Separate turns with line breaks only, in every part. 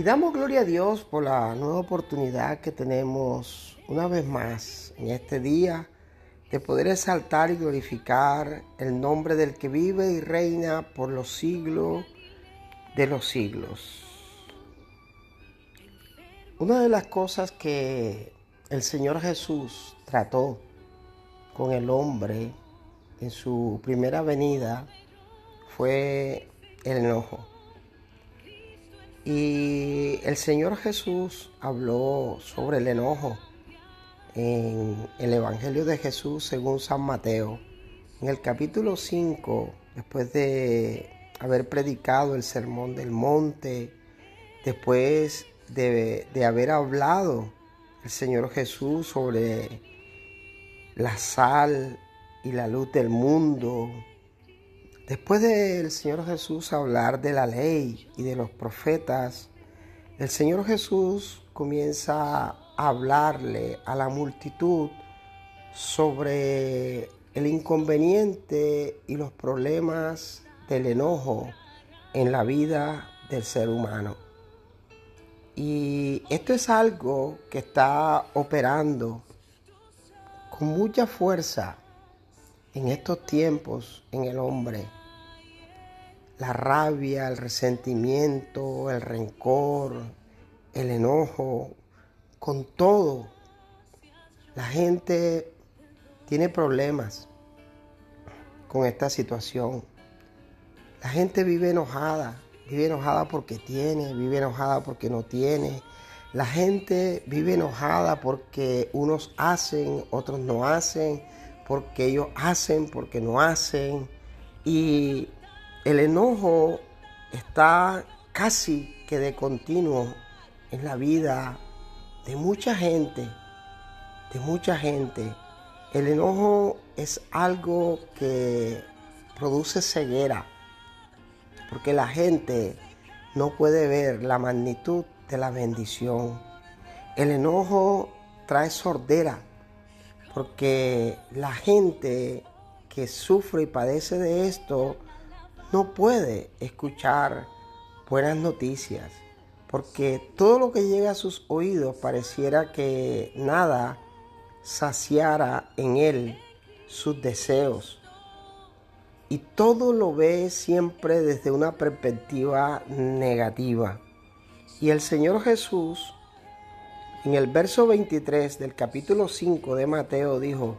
Y damos gloria a Dios por la nueva oportunidad que tenemos una vez más en este día de poder exaltar y glorificar el nombre del que vive y reina por los siglos de los siglos. Una de las cosas que el Señor Jesús trató con el hombre en su primera venida fue el enojo. Y el Señor Jesús habló sobre el enojo en el Evangelio de Jesús según San Mateo. En el capítulo 5, después de haber predicado el sermón del monte, después de, de haber hablado el Señor Jesús sobre la sal y la luz del mundo. Después del Señor Jesús hablar de la ley y de los profetas, el Señor Jesús comienza a hablarle a la multitud sobre el inconveniente y los problemas del enojo en la vida del ser humano. Y esto es algo que está operando con mucha fuerza en estos tiempos en el hombre. La rabia, el resentimiento, el rencor, el enojo, con todo. La gente tiene problemas con esta situación. La gente vive enojada, vive enojada porque tiene, vive enojada porque no tiene, la gente vive enojada porque unos hacen, otros no hacen, porque ellos hacen, porque no hacen. Y el enojo está casi que de continuo en la vida de mucha gente, de mucha gente. El enojo es algo que produce ceguera, porque la gente no puede ver la magnitud de la bendición. El enojo trae sordera porque la gente que sufre y padece de esto no puede escuchar buenas noticias porque todo lo que llega a sus oídos pareciera que nada saciara en él sus deseos. Y todo lo ve siempre desde una perspectiva negativa. Y el Señor Jesús, en el verso 23 del capítulo 5 de Mateo, dijo,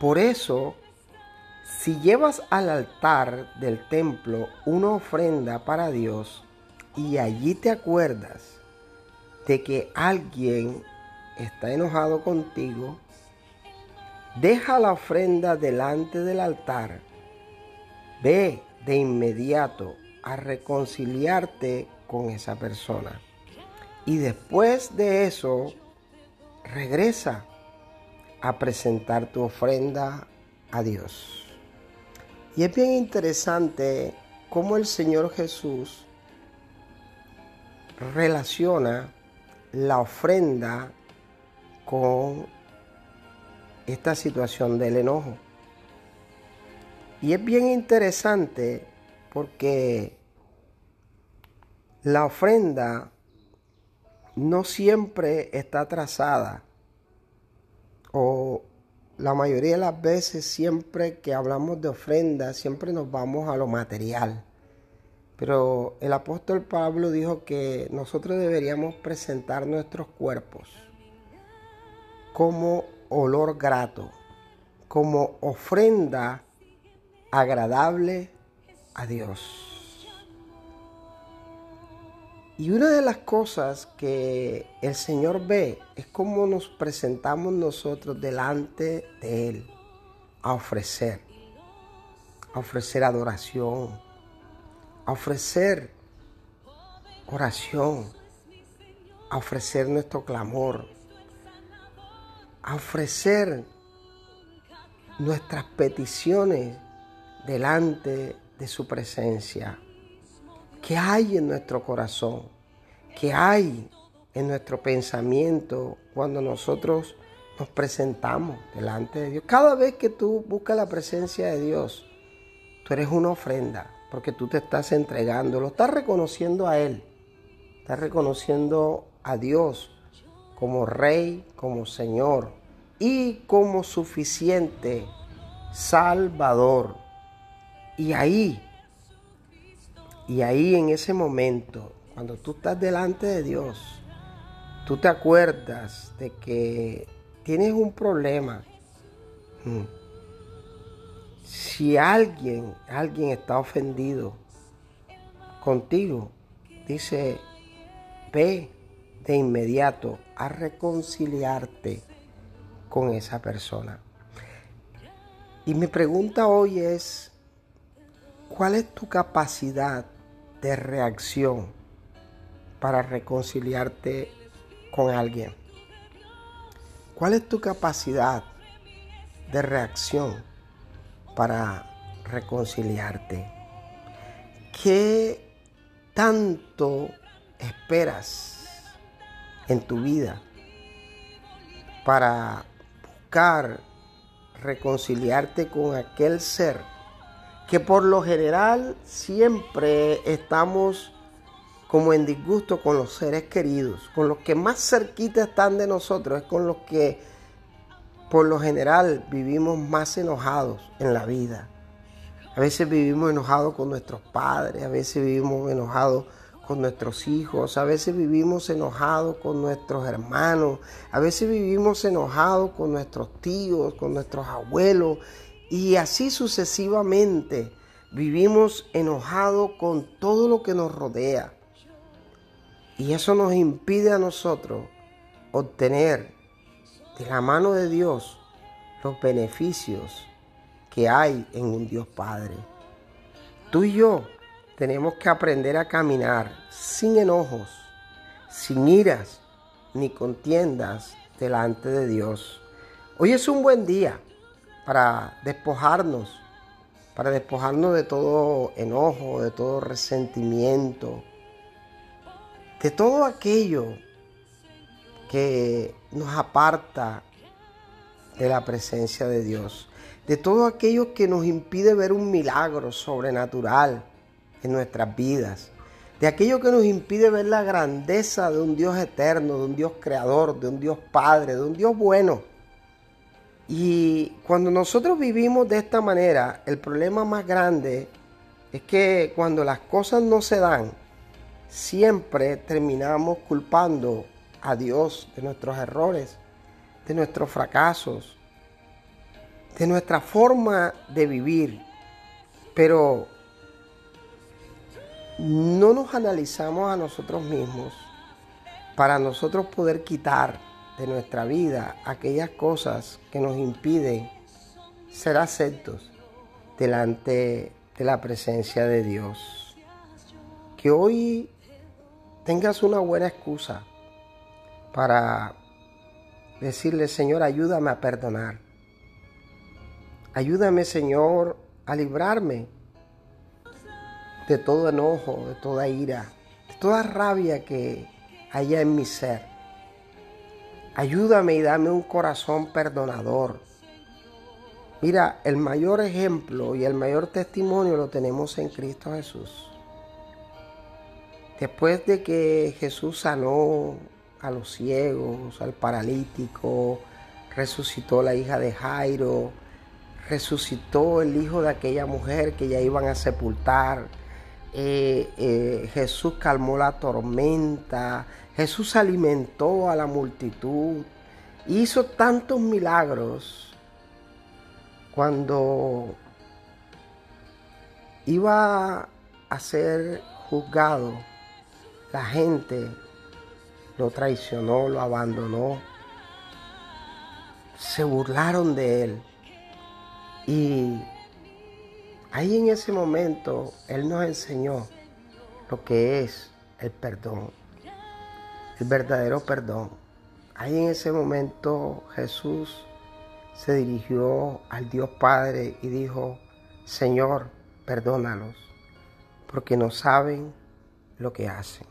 por eso, si llevas al altar del templo una ofrenda para Dios y allí te acuerdas de que alguien está enojado contigo, deja la ofrenda delante del altar, ve de inmediato a reconciliarte con esa persona. Y después de eso, regresa a presentar tu ofrenda a Dios. Y es bien interesante cómo el Señor Jesús relaciona la ofrenda con esta situación del enojo. Y es bien interesante porque la ofrenda no siempre está trazada o la mayoría de las veces siempre que hablamos de ofrenda siempre nos vamos a lo material. Pero el apóstol Pablo dijo que nosotros deberíamos presentar nuestros cuerpos como olor grato, como ofrenda agradable a Dios. Y una de las cosas que el Señor ve es cómo nos presentamos nosotros delante de Él a ofrecer, a ofrecer adoración, a ofrecer oración, a ofrecer nuestro clamor, a ofrecer nuestras peticiones delante de su presencia. ¿Qué hay en nuestro corazón? ¿Qué hay en nuestro pensamiento cuando nosotros nos presentamos delante de Dios? Cada vez que tú buscas la presencia de Dios, tú eres una ofrenda porque tú te estás entregando, lo estás reconociendo a Él, estás reconociendo a Dios como Rey, como Señor y como suficiente Salvador. Y ahí, y ahí en ese momento, cuando tú estás delante de Dios, tú te acuerdas de que tienes un problema. Hmm. Si alguien, alguien está ofendido contigo, dice, ve de inmediato a reconciliarte con esa persona. Y mi pregunta hoy es, ¿cuál es tu capacidad de reacción para reconciliarte con alguien? ¿Cuál es tu capacidad de reacción para reconciliarte? ¿Qué tanto esperas en tu vida para buscar reconciliarte con aquel ser que por lo general siempre estamos como en disgusto con los seres queridos, con los que más cerquita están de nosotros, es con los que por lo general vivimos más enojados en la vida. A veces vivimos enojados con nuestros padres, a veces vivimos enojados con nuestros hijos, a veces vivimos enojados con nuestros hermanos, a veces vivimos enojados con nuestros tíos, con nuestros abuelos y así sucesivamente vivimos enojados con todo lo que nos rodea. Y eso nos impide a nosotros obtener de la mano de Dios los beneficios que hay en un Dios Padre. Tú y yo tenemos que aprender a caminar sin enojos, sin iras ni contiendas delante de Dios. Hoy es un buen día para despojarnos, para despojarnos de todo enojo, de todo resentimiento, de todo aquello que nos aparta de la presencia de Dios, de todo aquello que nos impide ver un milagro sobrenatural en nuestras vidas, de aquello que nos impide ver la grandeza de un Dios eterno, de un Dios creador, de un Dios Padre, de un Dios bueno. Y cuando nosotros vivimos de esta manera, el problema más grande es que cuando las cosas no se dan, siempre terminamos culpando a Dios de nuestros errores, de nuestros fracasos, de nuestra forma de vivir. Pero no nos analizamos a nosotros mismos para nosotros poder quitar de nuestra vida aquellas cosas que nos impiden ser aceptos delante de la presencia de Dios. Que hoy tengas una buena excusa para decirle, Señor, ayúdame a perdonar. Ayúdame, Señor, a librarme de todo enojo, de toda ira, de toda rabia que haya en mi ser. Ayúdame y dame un corazón perdonador. Mira, el mayor ejemplo y el mayor testimonio lo tenemos en Cristo Jesús. Después de que Jesús sanó a los ciegos, al paralítico, resucitó la hija de Jairo, resucitó el hijo de aquella mujer que ya iban a sepultar, eh, eh, Jesús calmó la tormenta, Jesús alimentó a la multitud, hizo tantos milagros cuando iba a ser juzgado, la gente lo traicionó, lo abandonó, se burlaron de él y Ahí en ese momento Él nos enseñó lo que es el perdón. el verdadero perdón. Ahí en ese momento Jesús se dirigió al Dios Padre y dijo, Señor, perdónalos, porque no saben lo que hacen.